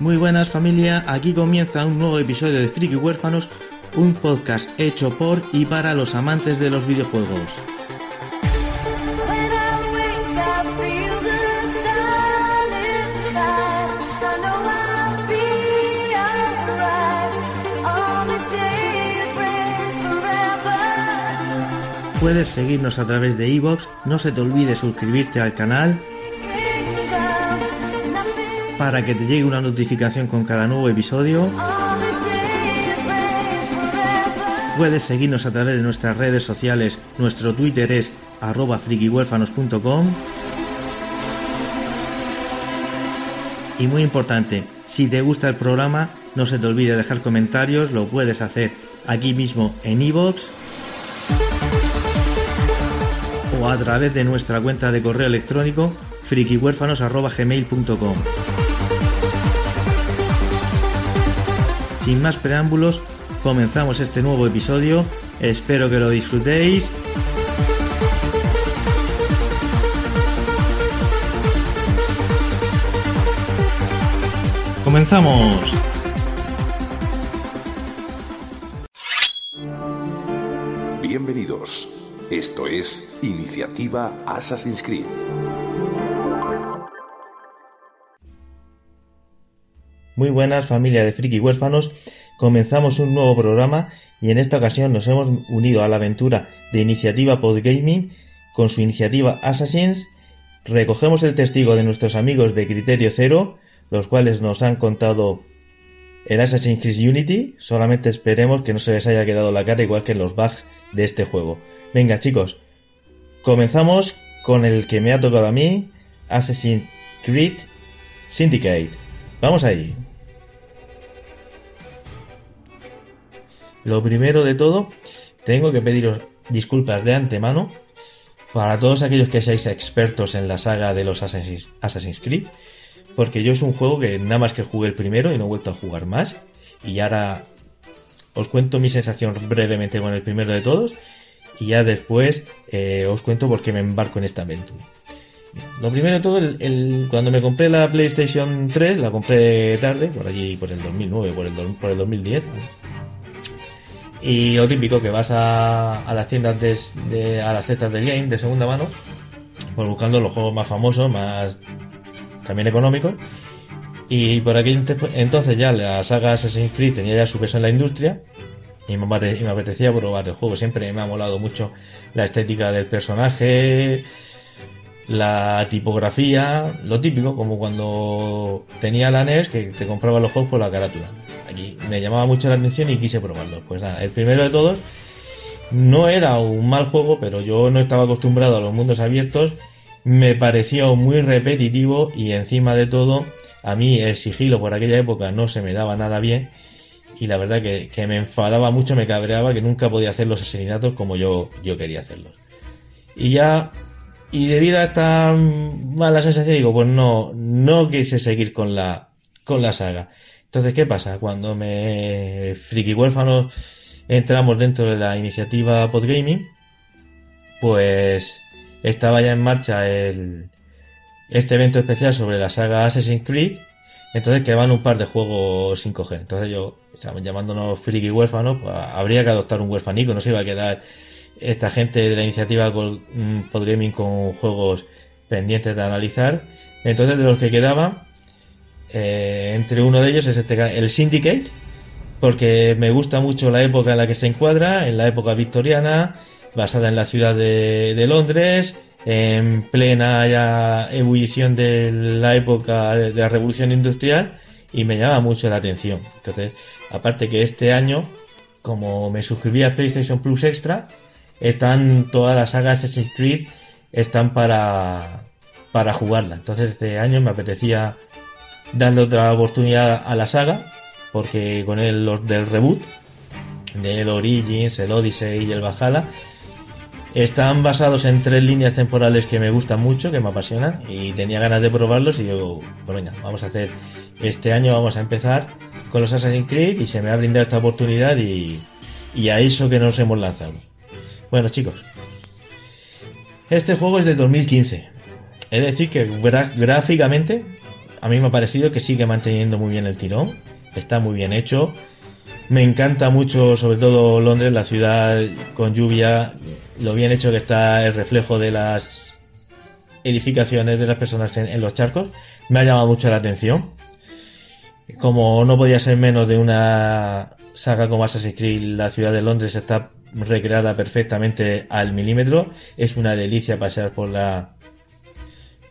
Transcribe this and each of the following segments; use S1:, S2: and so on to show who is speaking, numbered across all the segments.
S1: Muy buenas familia, aquí comienza un nuevo episodio de Friki Huérfanos, un podcast hecho por y para los amantes de los videojuegos. Puedes seguirnos a través de iVoox, no se te olvide suscribirte al canal para que te llegue una notificación con cada nuevo episodio. Puedes seguirnos a través de nuestras redes sociales. Nuestro Twitter es arroba frikihuérfanos.com. Y muy importante, si te gusta el programa, no se te olvide dejar comentarios, lo puedes hacer aquí mismo en iVoox o a través de nuestra cuenta de correo electrónico frikihuérfanos.gmail.com Sin más preámbulos, comenzamos este nuevo episodio. Espero que lo disfrutéis. ¡Comenzamos!
S2: Bienvenidos. Esto es Iniciativa Assassin's Creed.
S1: Muy buenas familia de friki huérfanos, comenzamos un nuevo programa y en esta ocasión nos hemos unido a la aventura de Iniciativa Podgaming con su iniciativa Assassins. Recogemos el testigo de nuestros amigos de Criterio Cero, los cuales nos han contado el Assassin's Creed Unity. Solamente esperemos que no se les haya quedado la cara igual que en los bugs de este juego. Venga chicos, comenzamos con el que me ha tocado a mí, Assassin's Creed Syndicate. Vamos ahí. Lo primero de todo, tengo que pediros disculpas de antemano para todos aquellos que seáis expertos en la saga de los Assassin's, Creed, porque yo es un juego que nada más que jugué el primero y no he vuelto a jugar más, y ahora os cuento mi sensación brevemente con el primero de todos, y ya después eh, os cuento por qué me embarco en esta aventura. Lo primero de todo, el, cuando me compré la PlayStation 3, la compré tarde, por allí, por el 2009, por el, por el 2010. Y lo típico, que vas a, las tiendas de, a las cestas de game de segunda mano, pues buscando los juegos más famosos, más también económicos. Y por aquí entonces ya la saga Assassin's Creed tenía ya su peso en la industria y me, apetecía probar el juego. Siempre me ha molado mucho la estética del personaje, la tipografía, lo típico, como cuando tenía la NES que te compraba los juegos por la carátula. Aquí me llamaba mucho la atención y quise probarlo. Pues nada, el primero de todos no era un mal juego, pero yo no estaba acostumbrado a los mundos abiertos. Me pareció muy repetitivo y encima de todo, a mí el sigilo por aquella época no se me daba nada bien. Y la verdad que, que me enfadaba mucho, me cabreaba que nunca podía hacer los asesinatos como yo, yo quería hacerlos. Y ya y debido a esta mala sensación, digo, pues no, no quise seguir con la, con la saga. Entonces, ¿qué pasa? Cuando me friki huérfanos entramos dentro de la iniciativa Podgaming, pues estaba ya en marcha el, este evento especial sobre la saga Assassin's Creed. Entonces quedaban un par de juegos sin coger. Entonces yo, llamándonos friki huérfanos, pues habría que adoptar un huérfanico, no se iba a quedar esta gente de la iniciativa Podgaming con juegos pendientes de analizar. Entonces, de los que quedaban, eh, entre uno de ellos es este, el Syndicate, porque me gusta mucho la época en la que se encuadra, en la época victoriana, basada en la ciudad de, Londres, en plena ya ebullición de la época de la revolución industrial, y me llama mucho la atención. Entonces, aparte que este año, como me suscribí a PlayStation Plus Extra, están todas las sagas Assassin's Creed están para, para jugarla. Entonces este año me apetecía darle otra oportunidad a la saga porque con el los del reboot, del Origins, el Odyssey y el Valhalla, están basados en tres líneas temporales que me gustan mucho, que me apasionan, y tenía ganas de probarlos y digo, pues venga, vamos a hacer, este año vamos a empezar con los Assassin's Creed y se me ha brindado esta oportunidad y, y a eso que nos hemos lanzado. Bueno chicos, este juego es de 2015. Es decir, que gráficamente a mí me ha parecido que sigue manteniendo muy bien el tirón. Está muy bien hecho. Me encanta mucho, sobre todo Londres, la ciudad con lluvia, lo bien hecho que está el reflejo de las edificaciones de las personas en, los charcos. Me ha llamado mucho la atención. Como no podía ser menos de una saga como Assassin's Creed, la ciudad de Londres está recreada perfectamente al milímetro. Es una delicia pasear por la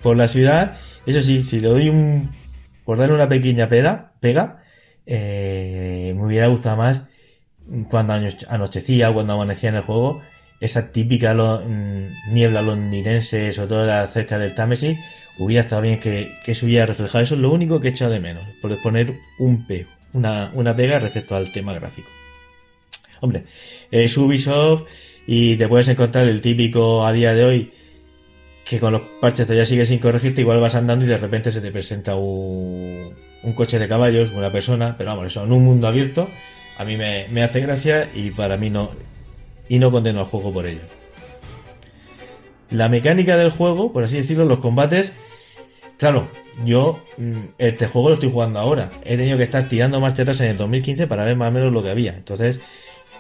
S1: por la ciudad. Eso sí, si le doy un por darle una pequeña pega, pega, eh, me hubiera gustado más cuando anochecía cuando amanecía en el juego esa típica mm, niebla londinense, sobre todo cerca del Támesis, hubiera estado bien que, que se hubiera reflejado. Eso es lo único que he echado de menos, por poner un pego, una, una pega respecto al tema gráfico. Hombre, es Ubisoft y te puedes encontrar el típico a día de hoy que con los parches todavía sigue sin corregirte, igual vas andando y de repente se te presenta un, un coche de caballos, una persona, pero vamos, eso en un mundo abierto a mí me, me hace gracia y para mí no, y no condeno al juego por ello. La mecánica del juego, por así decirlo, los combates, claro, yo mm, este juego lo estoy jugando ahora. He tenido que estar tirando más en el 2015 para ver más o menos lo que había. Entonces,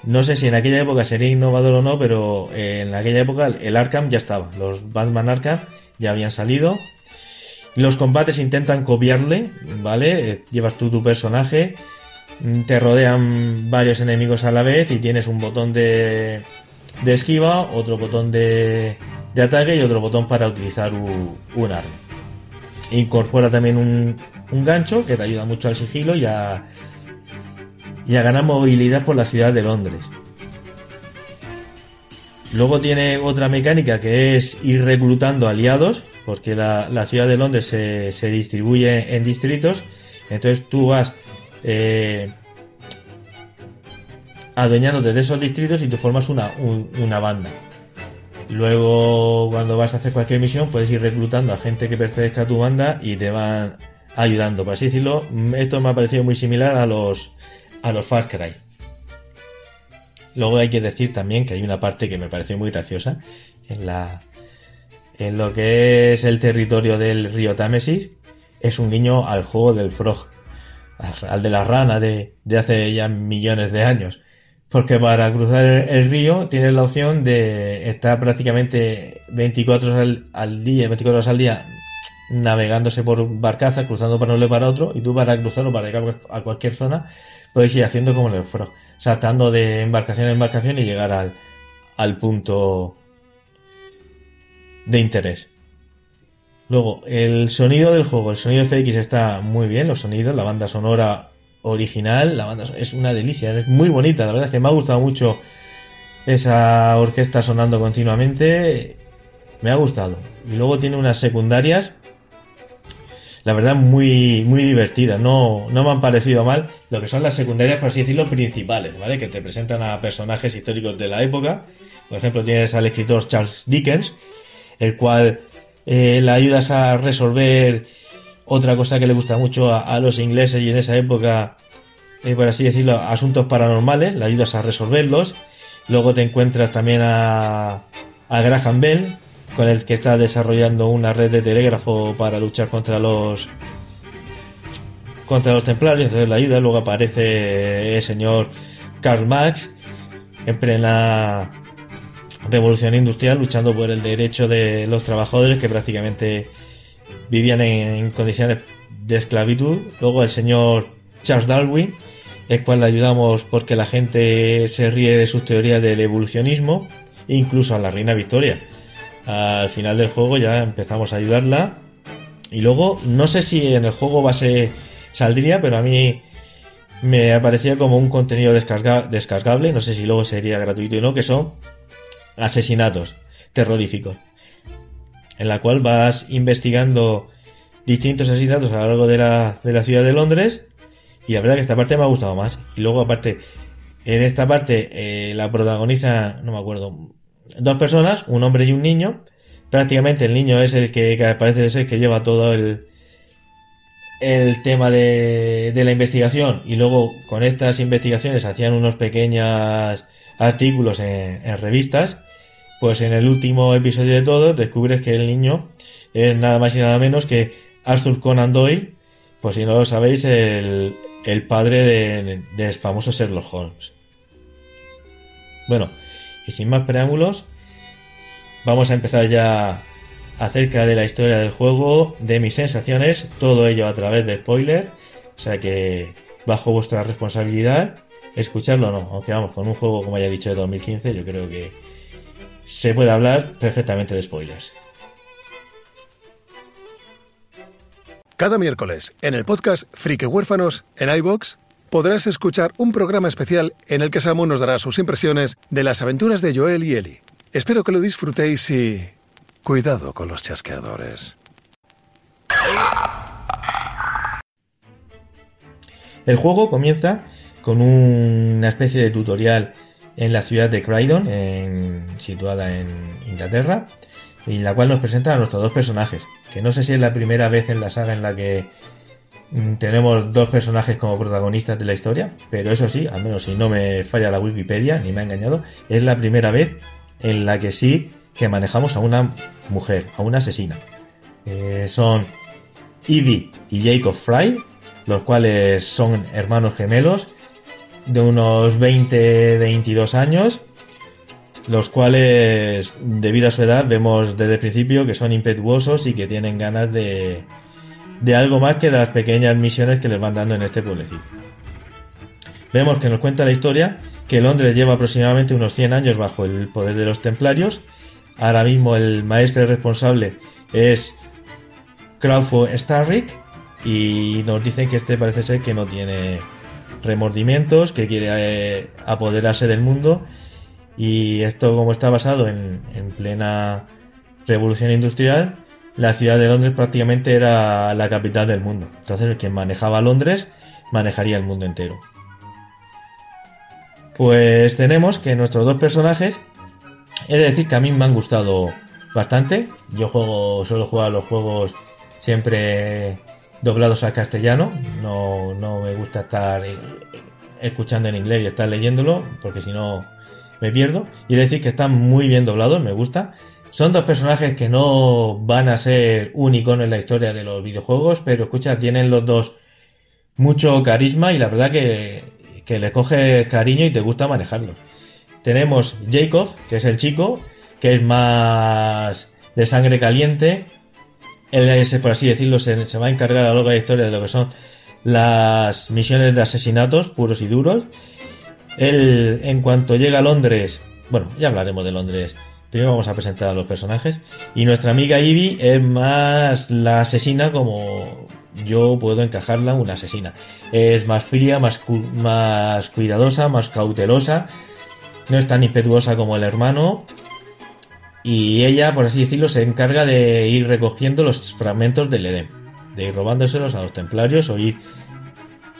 S1: no sé si en aquella época sería innovador o no, pero en aquella época el Arkham ya estaba. Los Batman Arkham ya habían salido. Los combates intentan copiarle, ¿vale? Eh, llevas tú tu personaje, mm, te rodean varios enemigos a la vez y tienes un botón de, de esquiva, otro botón de, de ataque y otro botón para utilizar un, arma. Incorpora también un, un gancho que te ayuda mucho al sigilo y a, y a ganar movilidad por la ciudad de Londres. Luego tiene otra mecánica que es ir reclutando aliados, porque la, ciudad de Londres se, se, distribuye en distritos, entonces tú vas eh, adueñándote de esos distritos y tú formas una, una banda. Luego, cuando vas a hacer cualquier misión, puedes ir reclutando a gente que pertenezca a tu banda y te van ayudando, por así decirlo. Esto me ha parecido muy similar a los a los Far Cry. Luego hay que decir también que hay una parte que me pareció muy graciosa en la en lo que es el territorio del río Támesis es un guiño al juego del Frog, al de la rana de, de hace ya millones de años. Porque para cruzar el, río tienes la opción de estar prácticamente 24 horas al, al día, 24 horas al día navegándose por barcaza, cruzando para un lado para otro, y tú para cruzarlo para llegar a cualquier zona, puedes ir haciendo como en el Frog, saltando de embarcación en embarcación y llegar al, al punto de interés. Luego, el sonido del juego, el sonido FX está muy bien, los sonidos, la banda sonora original, la banda es una delicia, es muy bonita, la verdad es que me ha gustado mucho esa orquesta sonando continuamente, me ha gustado. Y luego tiene unas secundarias la verdad muy, muy divertida. No, no me han parecido mal lo que son las secundarias, por así decirlo, principales, ¿vale? Que te presentan a personajes históricos de la época. Por ejemplo, tienes al escritor Charles Dickens, el cual eh, le ayudas a resolver otra cosa que le gusta mucho a, los ingleses y en esa época, eh, por así decirlo, asuntos paranormales, le ayudas a resolverlos. Luego te encuentras también a, a Graham Bell, con el que está desarrollando una red de telégrafo para luchar contra los contra los templarios, entonces la ayuda, luego aparece el señor Karl Marx en plena revolución industrial luchando por el derecho de los trabajadores que prácticamente vivían en, condiciones de esclavitud. Luego el señor Charles Darwin, el cual le ayudamos porque la gente se ríe de sus teorías del evolucionismo, e incluso a la reina Victoria al final del juego ya empezamos a ayudarla. Y luego, no sé si en el juego base saldría, pero a mí me aparecía como un contenido descargable, no sé si luego sería gratuito o no, que son asesinatos terroríficos, en la cual vas investigando distintos asesinatos a lo largo de la, de la ciudad de Londres Y la verdad que esta parte me ha gustado más. Y luego aparte, en esta parte eh, la protagoniza, no me acuerdo, dos personas, un hombre y un niño. Prácticamente el niño es el que, parece ser que lleva todo el, el tema de, de, la investigación y luego con estas investigaciones hacían unos pequeños artículos en, en, revistas, pues en el último episodio de todo descubres que el niño es nada más y nada menos que Arthur Conan Doyle, pues si no lo sabéis, el, el padre del de famoso Sherlock Holmes. Bueno, y sin más preámbulos, vamos a empezar ya acerca de la historia del juego, de mis sensaciones, todo ello a través de spoiler, o sea que bajo vuestra responsabilidad, escucharlo o no, aunque vamos, con un juego como ya he dicho de 2015, yo creo que se puede hablar perfectamente de spoilers.
S3: Cada miércoles, en el podcast Frique Huérfanos, en iBox, podrás escuchar un programa especial en el que Samu nos dará sus impresiones de las aventuras de Joel y Ellie. Espero que lo disfrutéis y... Cuidado con los chasqueadores.
S1: El juego comienza con una especie de tutorial en la ciudad de Croydon, situada en Inglaterra, en la cual nos presenta a nuestros dos personajes, que no sé si es la primera vez en la saga en la que tenemos dos personajes como protagonistas de la historia, pero eso sí, al menos si no me falla la Wikipedia, ni me ha engañado, es la primera vez en la que sí que manejamos a una mujer, a una asesina. Eh, son Evie y Jacob Fry, los cuales son hermanos gemelos de unos 20-22 años, los cuales, debido a su edad, vemos desde el principio que son impetuosos y que tienen ganas de, de algo más que de las pequeñas misiones que les van dando en este pueblecito. Vemos que nos cuenta la historia que Londres lleva aproximadamente unos 100 años bajo el poder de los templarios. Ahora mismo el maestro responsable es Crawford Starrick y nos dicen que este parece ser que no tiene remordimientos, que quiere eh, apoderarse del mundo y esto como está basado en, en, plena revolución industrial, la ciudad de Londres prácticamente era la capital del mundo. Entonces quien manejaba Londres manejaría el mundo entero. Pues tenemos que nuestros dos personajes, es decir, que a mí me han gustado bastante. Yo juego, suelo jugar los juegos siempre doblados al castellano. No, no me gusta estar escuchando en inglés y estar leyéndolo, porque si no me pierdo. Y decir que están muy bien doblados, me gusta. Son dos personajes que no van a ser un icono en la historia de los videojuegos, pero escucha, tienen los dos mucho carisma y la verdad que, que le coge cariño y te gusta manejarlos. Tenemos Jacob, que es el chico, que es más de sangre caliente. Él es, por así decirlo, se, va a encargar a lo de la historia de lo que son las misiones de asesinatos puros y duros. Él, en cuanto llega a Londres, bueno, ya hablaremos de Londres. Primero vamos a presentar a los personajes. Y nuestra amiga Ivy es más la asesina como yo puedo encajarla una asesina. Es más fría, más, más cuidadosa, más cautelosa. No es tan impetuosa como el hermano. Y ella, por así decirlo, se encarga de ir recogiendo los fragmentos del Edén. De ir robándoselos a los templarios o ir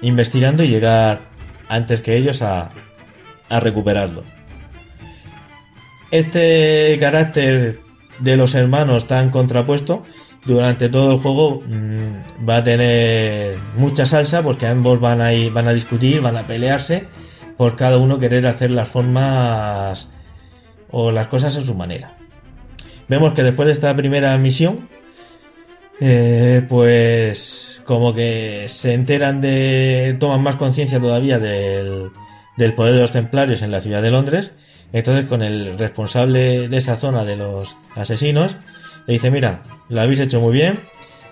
S1: investigando y llegar antes que ellos a, a recuperarlo. Este carácter de los hermanos tan contrapuesto durante todo el juego mmm, va a tener mucha salsa porque ambos van a ir, van a discutir, van a pelearse por cada uno querer hacer las formas o las cosas a su manera. Vemos que después de esta primera misión, eh, pues como que se enteran de, toman más conciencia todavía del poder de los templarios en la ciudad de Londres. Entonces con el responsable de esa zona de los asesinos, le dice, mira, lo habéis hecho muy bien,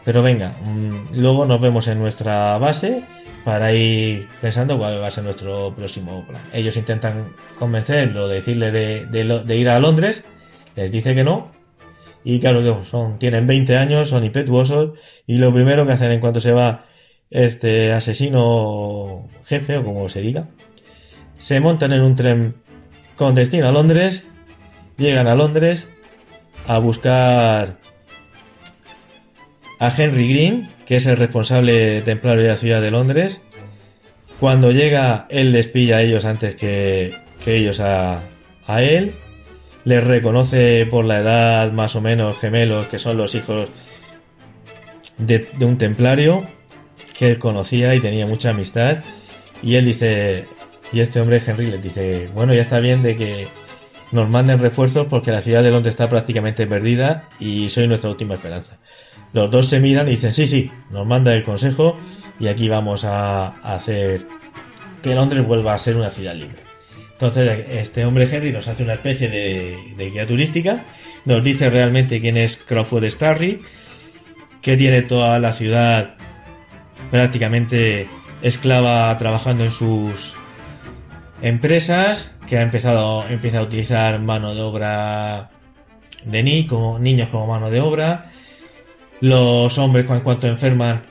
S1: pero venga, mmm, luego nos vemos en nuestra base para ir pensando cuál va a ser nuestro próximo plan. Ellos intentan convencerlo, decirle de, ir a Londres, les dice que no, y claro, son, tienen 20 años, son impetuosos, y lo primero que hacen en cuanto se va este asesino jefe, o como se diga, se montan en un tren con destino a Londres, llegan a Londres, a buscar a Henry Green, que es el responsable templario de la ciudad de Londres, Cuando llega, él les pilla a ellos antes que, que ellos a, a él. Les reconoce por la edad más o menos gemelos, que son los hijos de, de un templario que él conocía y tenía mucha amistad. Y él dice, y este hombre Henry les dice, bueno, ya está bien de que nos manden refuerzos porque la ciudad de Londres está prácticamente perdida y soy nuestra última esperanza. Los dos se miran y dicen, sí, sí, nos manda el consejo y aquí vamos a hacer que Londres vuelva a ser una ciudad libre. Entonces este hombre Henry nos hace una especie de, guía turística, nos dice realmente quién es Crawford Starry, que tiene toda la ciudad prácticamente esclava trabajando en sus empresas, que ha empezado empieza a utilizar mano de obra de ni, como niños como mano de obra. Los hombres en cuanto enferman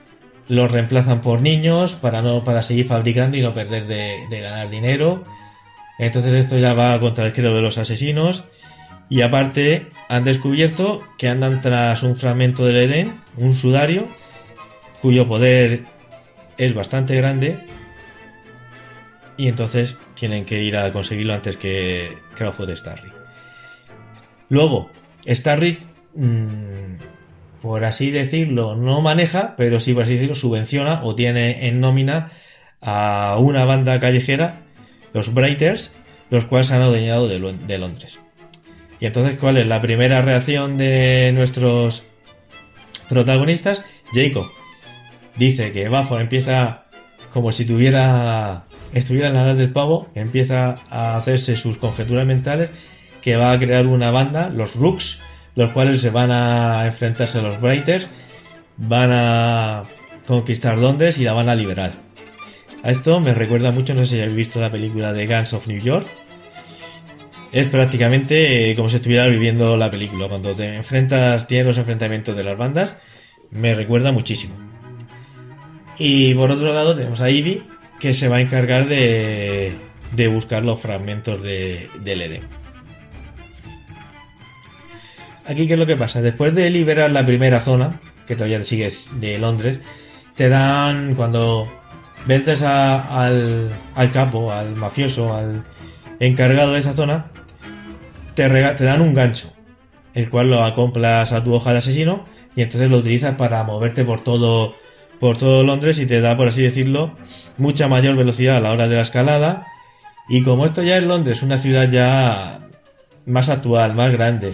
S1: los reemplazan por niños para no para seguir fabricando y no perder de, de ganar dinero. Entonces esto ya va contra el credo de los asesinos. Y aparte han descubierto que andan tras un fragmento del Edén, un sudario, cuyo poder es bastante grande. Y entonces tienen que ir a conseguirlo antes que Crawford Starry. Luego, Starry, mmm, por así decirlo, no maneja, pero sí, por así decirlo, subvenciona o tiene en nómina a una banda callejera, los Brighters, los cuales se han adueñado de, de Londres. Y entonces, ¿cuál es la primera reacción de nuestros protagonistas? Jacob dice que Bajo empieza como si tuviera estuviera en la edad del pavo, empieza a hacerse sus conjeturas mentales que va a crear una banda, los Rooks, los cuales se van a enfrentarse a los Brighters, van a conquistar Londres y la van a liberar. A esto me recuerda mucho, no sé si habéis visto la película de Guns of New York. Es prácticamente como si estuviera viviendo la película. Cuando te enfrentas, tienes los enfrentamientos de las bandas, me recuerda muchísimo. Y por otro lado tenemos a Ivy, que se va a encargar de, de buscar los fragmentos de, del Edén. Aquí, ¿qué es lo que pasa? Después de liberar la primera zona, que todavía sigues de Londres, te dan, cuando vences al, al capo, al mafioso, al encargado de esa zona, te, te dan un gancho, el cual lo acoplas a tu hoja de asesino y entonces lo utilizas para moverte por todo por todo Londres y te da, por así decirlo, mucha mayor velocidad a la hora de la escalada. Y como esto ya es Londres, una ciudad ya más actual, más grande,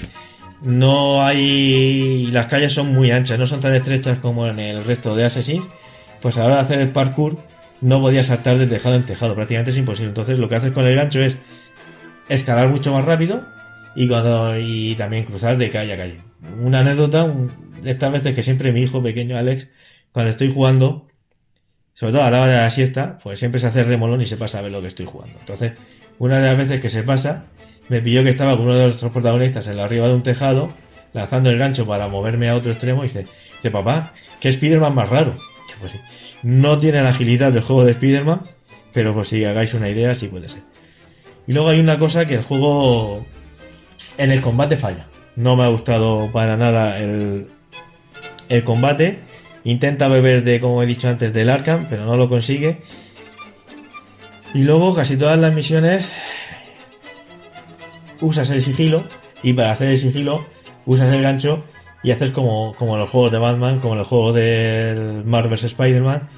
S1: no hay. Las calles son muy anchas, no son tan estrechas como en el resto de Assassin's. Pues a la hora de hacer el parkour, no podías saltar de tejado en tejado, prácticamente es imposible. Entonces, lo que haces con el gancho es escalar mucho más rápido y, cuando, y también cruzar de calle a calle. Una anécdota, de estas veces que siempre mi hijo pequeño Alex cuando estoy jugando, sobre todo a la hora de la siesta, pues siempre se hace remolón y se pasa a ver lo que estoy jugando. Entonces, una de las veces que se pasa, me pilló que estaba con uno de nuestros protagonistas en la arriba de un tejado, lanzando el gancho para moverme a otro extremo, y dice, dice papá, ¿qué Spiderman más raro? Pues no tiene la agilidad del juego de Spiderman, pero pues si hagáis una idea, sí puede ser. Y luego hay una cosa que el juego en el combate falla. No me ha gustado para nada el, el combate Intenta beber de, como he dicho antes, del Arkham, pero no lo consigue. Y luego casi todas las misiones usas el sigilo y para hacer el sigilo usas el gancho y haces como, como en los juegos de Batman, como en el juego del Marvel's Spider-Man.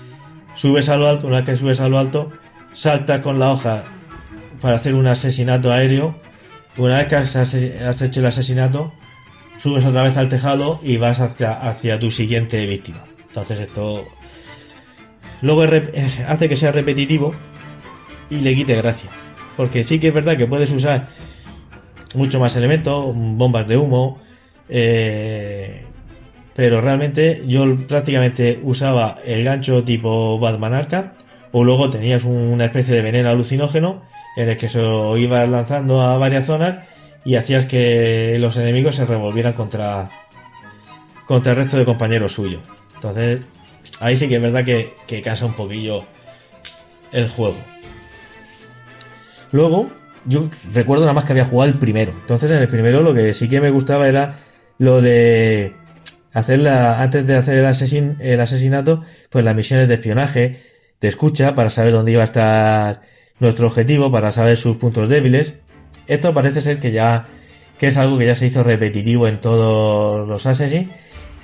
S1: Subes a lo alto, una vez que subes a lo alto, saltas con la hoja para hacer un asesinato aéreo. Una vez que has hecho el asesinato, subes otra vez al tejado y vas hacia, hacia tu siguiente víctima. Entonces esto luego hace que sea repetitivo y le quite gracia. Porque sí que es verdad que puedes usar mucho más elementos, bombas de humo, eh, pero realmente yo prácticamente usaba el gancho tipo Batman Arca o luego tenías una especie de veneno alucinógeno en el que se lo ibas lanzando a varias zonas y hacías que los enemigos se revolvieran contra, contra el resto de compañeros suyos. Entonces, ahí sí que es verdad que, que cansa un poquillo el juego. Luego, yo recuerdo nada más que había jugado el primero. Entonces, en el primero lo que sí que me gustaba era lo de hacer la, antes de hacer el, asesin, el asesinato, pues las misiones de espionaje, te escucha para saber dónde iba a estar nuestro objetivo, para saber sus puntos débiles. Esto parece ser que ya que es algo que ya se hizo repetitivo en todos los Assassin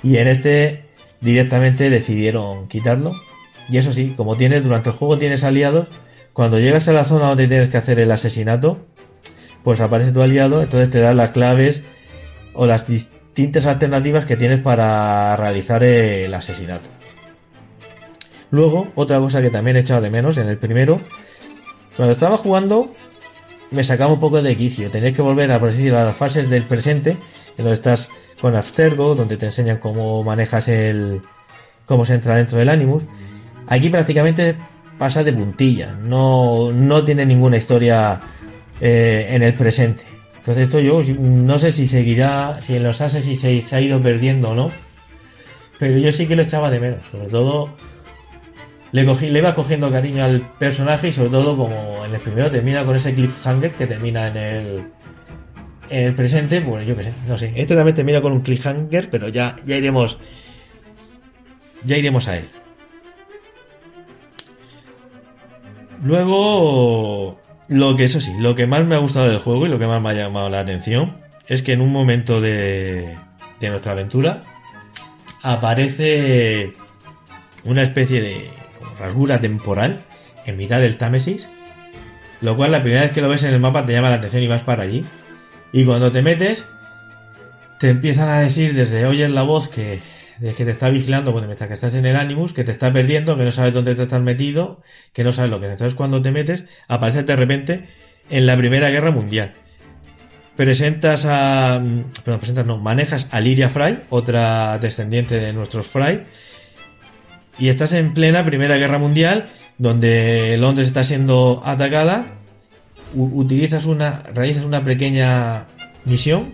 S1: y en este directamente decidieron quitarlo. Y eso sí, como tienes durante el juego tienes aliados, cuando llegas a la zona donde tienes que hacer el asesinato, pues aparece tu aliado, entonces te da las claves o las distintas alternativas que tienes para realizar el asesinato. Luego, otra cosa que también he echado de menos en el primero, cuando estaba jugando me sacaba un poco de quicio, tenías que volver a, a las fases del presente, en donde estás con Aftergo, donde te enseñan cómo manejas el... cómo se entra dentro del Animus. Aquí prácticamente pasa de puntilla, no, no tiene ninguna historia eh, en el presente. Entonces esto yo no sé si seguirá, si en los Assassin's se, ha ido perdiendo o no, pero yo sí que lo echaba de menos, sobre todo le, cogí, iba cogiendo cariño al personaje y sobre todo como en el primero termina con ese cliffhanger que termina en el el presente, pues yo qué sé, no sé. Este también termina con un cliffhanger, pero ya, ya iremos ya iremos a él. Luego, lo que eso sí, lo que más me ha gustado del juego y lo que más me ha llamado la atención es que en un momento de, de nuestra aventura aparece una especie de rasgura temporal en mitad del Támesis, lo cual la primera vez que lo ves en el mapa te llama la atención y vas para allí. Y cuando te metes, te empiezan a decir desde oyes la voz que del que te está vigilando bueno, mientras que estás en el Animus, que te está perdiendo, que no sabes dónde te estás metido, que no sabes lo que es. Entonces cuando te metes, apareces de repente en la Primera Guerra Mundial. Presentas a... Perdón, presentas no, manejas a Liria Fry, otra descendiente de nuestros Fry, y estás en plena Primera Guerra Mundial, donde Londres está siendo atacada, utilizas una, realizas una pequeña misión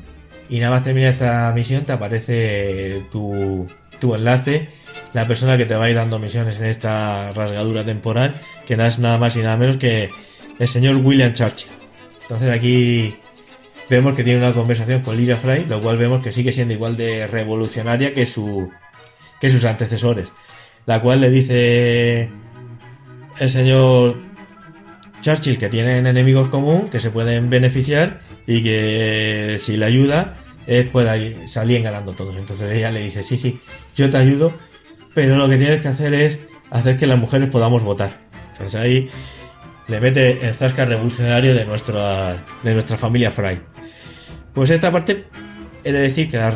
S1: y nada más terminar esta misión te aparece tu, tu enlace, la persona que te va a ir dando misiones en esta rasgadura temporal, que no es nada más y nada menos que el señor William Churchill. Entonces aquí vemos que tiene una conversación con Lyria Fry, lo cual vemos que sigue siendo igual de revolucionaria que, su, que sus antecesores la cual le dice el señor Churchill que tienen enemigos común que se pueden beneficiar y que si le ayuda es pueda salir ganando todos. Entonces ella le dice, sí, sí, yo te ayudo, pero lo que tienes que hacer es hacer que las mujeres podamos votar. Entonces ahí le mete el zasca revolucionario de nuestra, de nuestra familia Fry. Pues esta parte he de decir que la,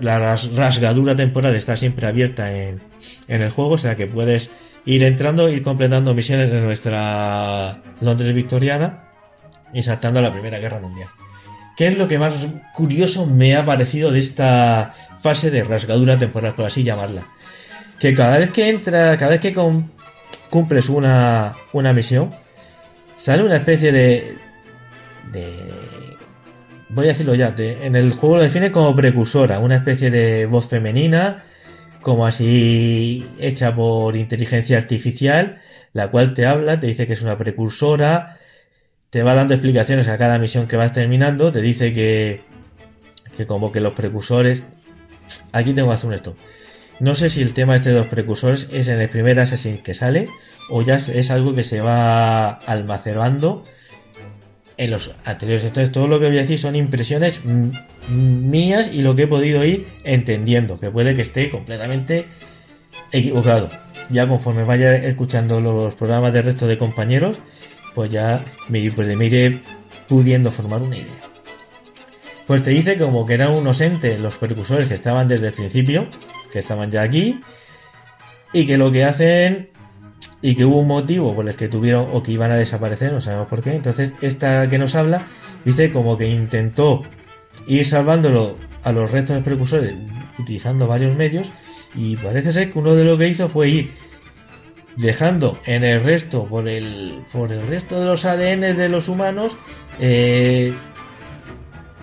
S1: la rasgadura temporal está siempre abierta en, en el juego, o sea que puedes ir entrando, ir completando misiones de nuestra Londres victoriana y saltando a la Primera Guerra Mundial. ¿Qué es lo que más curioso me ha parecido de esta fase de rasgadura temporal, por así llamarla? Que cada vez que entra, cada vez que cumples una, una misión, sale una especie de, de voy a decirlo ya, en el juego lo define como precursora, una especie de voz femenina como así hecha por inteligencia artificial, la cual te habla, te dice que es una precursora, te va dando explicaciones a cada misión que vas terminando, te dice que, que como que los precursores... Aquí tengo que hacer un esto. No sé si el tema este de los precursores es en el primer Assassin que sale o ya es algo que se va almacenando en los anteriores. Entonces, todo lo que voy a decir son impresiones mías y lo que he podido ir entendiendo, que puede que esté completamente equivocado. Ya conforme vaya escuchando los programas del resto de compañeros, pues ya me, pues me iré pudiendo formar una idea. Pues te dice como que eran unos entes los precursores que estaban desde el principio, que estaban ya aquí, y que lo que hacen y que hubo un motivo por el que tuvieron o que iban a desaparecer, no sabemos por qué. Entonces, esta que nos habla dice como que intentó ir salvándolo a los restos de precursores utilizando varios medios y parece ser que uno de lo que hizo fue ir dejando en el resto por el por el resto de los ADN de los humanos eh,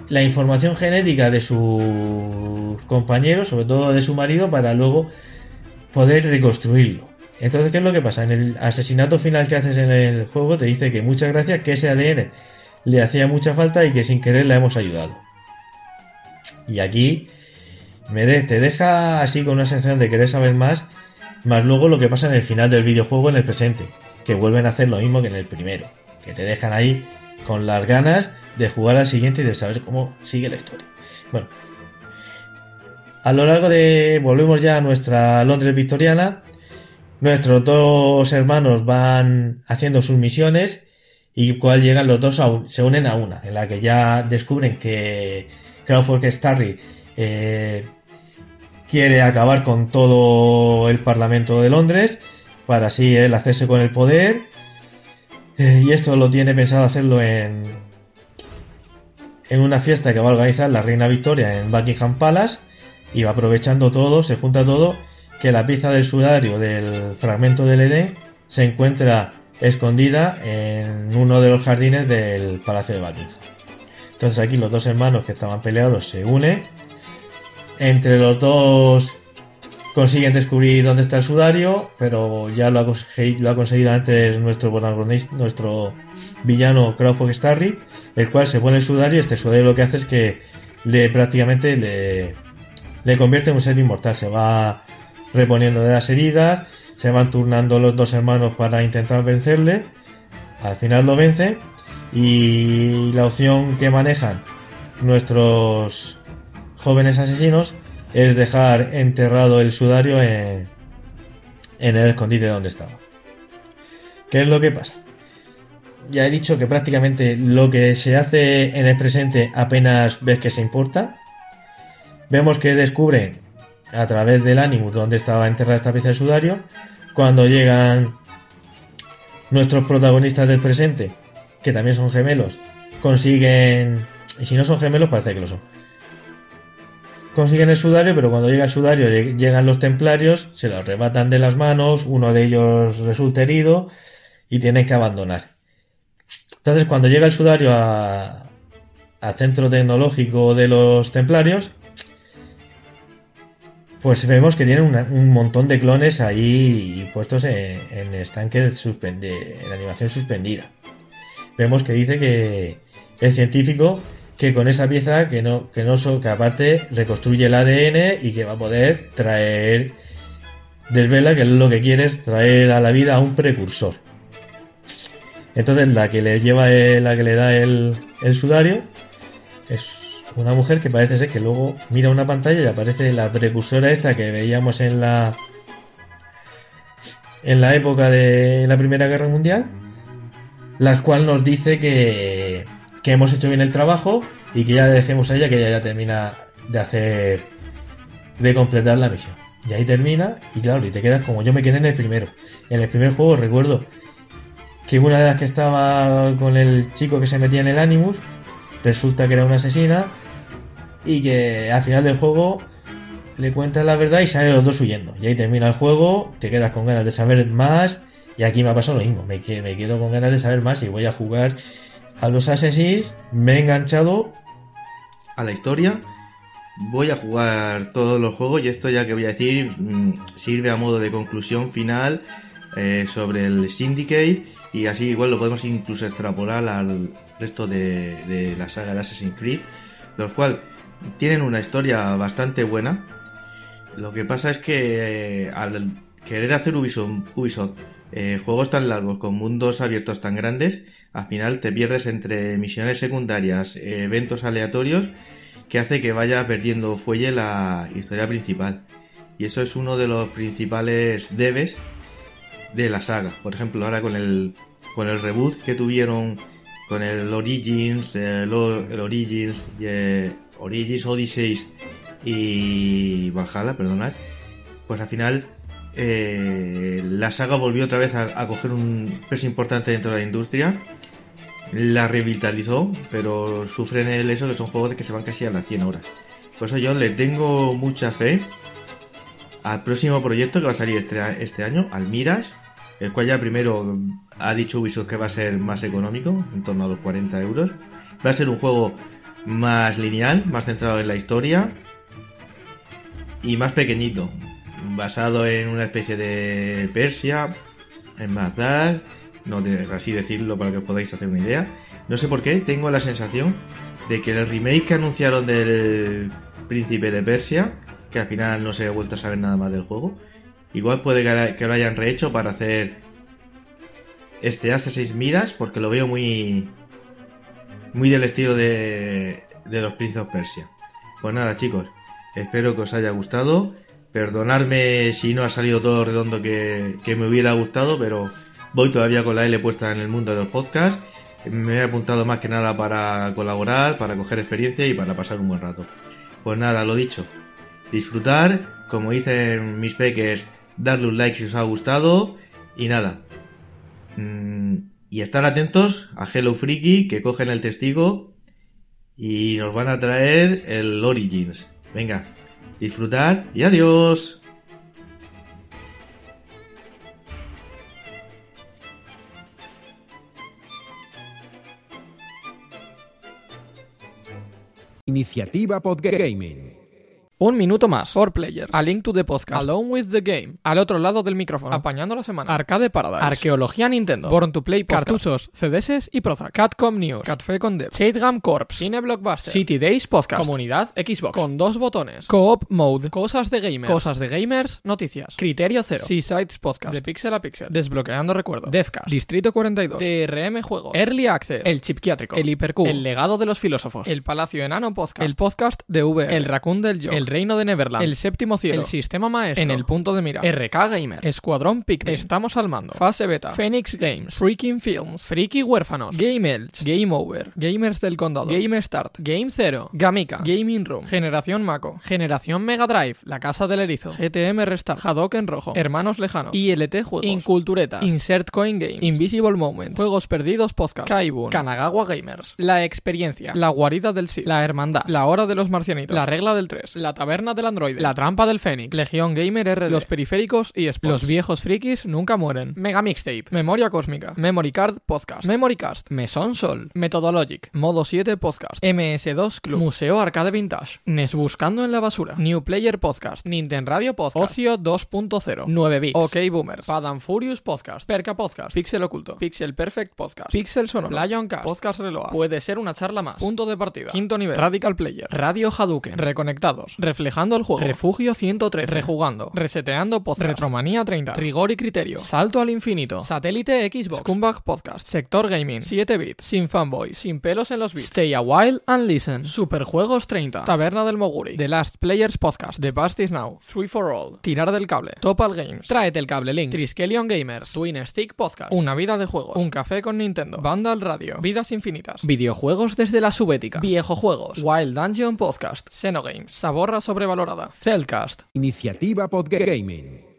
S1: la información genética de sus compañeros, sobre todo de su marido, para luego poder reconstruirlo. Entonces, ¿qué es lo que pasa? En el asesinato final que haces en el juego te dice que muchas gracias, que ese ADN le hacía mucha falta y que sin querer le hemos ayudado. Y aquí me te deja así con una sensación de querer saber más más luego lo que pasa en el final del videojuego en el presente, que vuelven a hacer lo mismo que en el primero, que te dejan ahí con las ganas de jugar al siguiente y de saber cómo sigue la historia. Bueno, a lo largo de. Volvemos ya a nuestra Londres victoriana. Nuestros dos hermanos van haciendo sus misiones y cual llegan los dos se unen a una, en la que ya descubren que Crawford Starry eh, quiere acabar con todo el Parlamento de Londres para así él hacerse con el poder. Eh, y esto lo tiene pensado hacerlo en, en una fiesta que va a organizar la Reina Victoria en Buckingham Palace y va aprovechando todo, se junta todo, que la pieza del sudario del fragmento del Edén se encuentra escondida en uno de los jardines del Palacio de Buckingham. Entonces aquí los dos hermanos que estaban peleados se unen. Entre los dos consiguen descubrir dónde está el sudario, pero ya lo ha, conseguido, antes nuestro villano Crawford Starry, el cual se pone el sudario y este sudario lo que hace es que le prácticamente le, le convierte en un ser inmortal. Se va reponiendo de las heridas, se van turnando los dos hermanos para intentar vencerle. Al final lo vence y la opción que manejan nuestros jóvenes asesinos es dejar enterrado el sudario en, el escondite donde estaba. ¿Qué es lo que pasa? Ya he dicho que prácticamente lo que se hace en el presente apenas ves que se importa. Vemos que descubren a través del Animus donde estaba enterrada esta pieza de sudario. Cuando llegan nuestros protagonistas del presente, que también son gemelos, consiguen. Y si no son gemelos, parece que lo son. Consiguen el sudario, pero cuando llega el sudario llegan los templarios, se lo arrebatan de las manos, uno de ellos resulta herido y tienen que abandonar. Entonces, cuando llega el sudario al centro tecnológico de los templarios, pues vemos que tienen un montón de clones ahí puestos en, estanque suspende, en animación suspendida. Vemos que dice que el científico que con esa pieza que no que no que aparte reconstruye el ADN y que va a poder traer desvela que lo que quiere es traer a la vida a un precursor. Entonces la que le lleva la que le da el, el sudario es una mujer que parece ser que luego mira una pantalla y aparece la precursora esta que veíamos en la en la época de la Primera Guerra Mundial, la cual nos dice que, que hemos hecho bien el trabajo y que ya dejemos a ella que ella ya termina de hacer de completar la misión. Y ahí termina y claro, y te quedas como yo me quedé en el primero. En el primer juego recuerdo que una de las que estaba con el chico que se metía en el Animus resulta que era una asesina y que al final del juego le cuentas la verdad y salen los dos huyendo. Y ahí termina el juego, te quedas con ganas de saber más y aquí me ha pasado lo mismo, me, me quedo con ganas de saber más y voy a jugar a los Assassins, me he enganchado a la historia, voy a jugar todos los juegos y esto ya que voy a decir mm, sirve a modo de conclusión final eh, sobre el Syndicate. Y así igual lo podemos incluso extrapolar al resto de, de la saga de Assassin's Creed, los cuales tienen una historia bastante buena. Lo que pasa es que eh, al querer hacer Ubisoft, eh, juegos tan largos con mundos abiertos tan grandes, al final te pierdes entre misiones secundarias, eventos aleatorios, que hace que vaya perdiendo fuelle la historia principal. Y eso es uno de los principales debes de la saga. Por ejemplo, ahora con el, con el reboot que tuvieron con el Origins, el, Origins y Origins, Odyssey y Valhalla, perdonad, pues al final eh, la saga volvió otra vez a, coger un peso importante dentro de la industria. La revitalizó, pero sufren el eso que son juegos que se van casi a las 100 horas. Por eso yo le tengo mucha fe al próximo proyecto que va a salir este, este año, al Mirage, el cual ya primero ha dicho Ubisoft que va a ser más económico, en torno a los 40 euros. Va a ser un juego más lineal, más centrado en la historia y más pequeñito, basado en una especie de Persia, en Bagdad, no así decirlo para que os podáis hacer una idea. No sé por qué, tengo la sensación de que el remake que anunciaron del Príncipe de Persia, que al final no se ha vuelto a saber nada más del juego, Igual puede que lo hayan rehecho para hacer este Assassin's Miras, porque lo veo muy. muy del estilo de, de los of Persia. Pues nada, chicos, espero que os haya gustado. Perdonadme si no ha salido todo redondo que, que me hubiera gustado, pero voy todavía con la L puesta en el mundo de los podcasts. Me he apuntado más que nada para colaborar, para coger experiencia y para pasar un buen rato. Pues nada, lo dicho. Disfrutar, como dicen mis peques, darle un like si os ha gustado. Y nada. Mm, y estar atentos a Hello Freaky que cogen el testigo y nos van a traer el Origins. Venga, disfrutar y adiós.
S4: Iniciativa Podgaming.
S5: Un minuto más. For Players. A Link to the Podcast. Alone with the Game. Al otro lado del micrófono. Apañando la semana. Arcade Paradise. Arqueología Nintendo. Born to Play Podcast. Cartuchos, CDS y Prozac. Catcom News. Catfe con Dev. Shadegam Corps. Cine Blockbuster. City Days Podcast. Comunidad Xbox. Con dos botones. Co-op Mode. Cosas de gamers. Cosas de gamers. Noticias. Criterio Cero. Seasides Podcast. De Pixel a Pixel. Desbloqueando recuerdos. Devcast. Distrito 42. DRM Juegos. Early Access. El Chipquiátrico. El Hipercube. El Legado de los Filósofos. El Palacio Enano Podcast. El Podcast de V. El Raccoon del Yo. El Reino de Neverland, El Séptimo Cielo, El Sistema Maestro, En el Punto de Mira, RK Gamer, Escuadrón Pikmin, Estamos al Mando, Fase Beta, Phoenix Games, Freaking Films, Freaky Huérfanos, Game Elch, Game Over, Gamers del Condado, Game Start, Game Zero, Gamika, Gaming Room, Generación Mako, Generación Mega Drive, La Casa del Erizo, GTM Restart, Hadoken Rojo, Hermanos Lejanos, ILT Juegos, Inculturetas, Insert Coin Games, Invisible Moments, Juegos Perdidos Podcast, Kaibun, Kanagawa Gamers, La Experiencia, La Guarida del Sid, La Hermandad, La Hora de los Marcianitos, La Regla del 3, La Taberna del Android, La Trampa del Fénix, Legión Gamer RD, Los Periféricos y Sports. Los viejos frikis nunca mueren. Mega Mixtape, Memoria Cósmica, Memory Card Podcast, Memory Cast, Mesón Sol, Methodologic, Modo 7 Podcast, MS2 Club, Museo Arcade Vintage, NES Buscando en la Basura, New Player Podcast, Nintendo Radio Podcast, Ocio 2.0, 9 bits, OK Boomers, Padam Furious Podcast, Perca Podcast, Pixel Oculto, Pixel Perfect Podcast, Pixel Sonoro, Lion Cast, Podcast Reload, Puede ser una charla más, Punto de partida, Quinto nivel, Radical Player, Radio Hadouken, Reconectados, Reflejando el juego, Refugio 113, Rejugando, Reseteando Podcast, Retromanía 30, Rigor y Criterio, Salto al Infinito, Satélite Xbox, Scumbag Podcast, Sector Gaming, 7 bits, Sin Fanboy, Sin pelos en los bits, Stay a While and Listen, Superjuegos 30, Taberna del Moguri, The Last Players Podcast, The Past is Now, Free for All, Tirar del Cable, Topal Games, Tráete el Cable Link, Triskelion Gamers, Twin Stick Podcast, Una Vida de Juegos, Un Café con Nintendo, Vandal Radio, Vidas Infinitas, Videojuegos desde la Subética, Viejo Juegos, Wild Dungeon Podcast, Xenogames, Saborra sobrevalorada, Cellcast.
S4: Iniciativa Podgaming.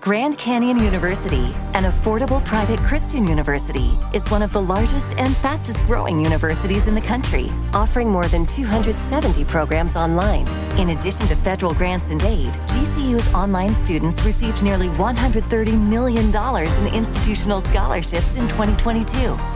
S6: Grand Canyon University, an affordable private Christian university, is one of the largest and fastest growing universities in the country, offering more than 270 programs online. In addition to federal grants and aid, GCU's online students received nearly $130 million in institutional scholarships in 2022.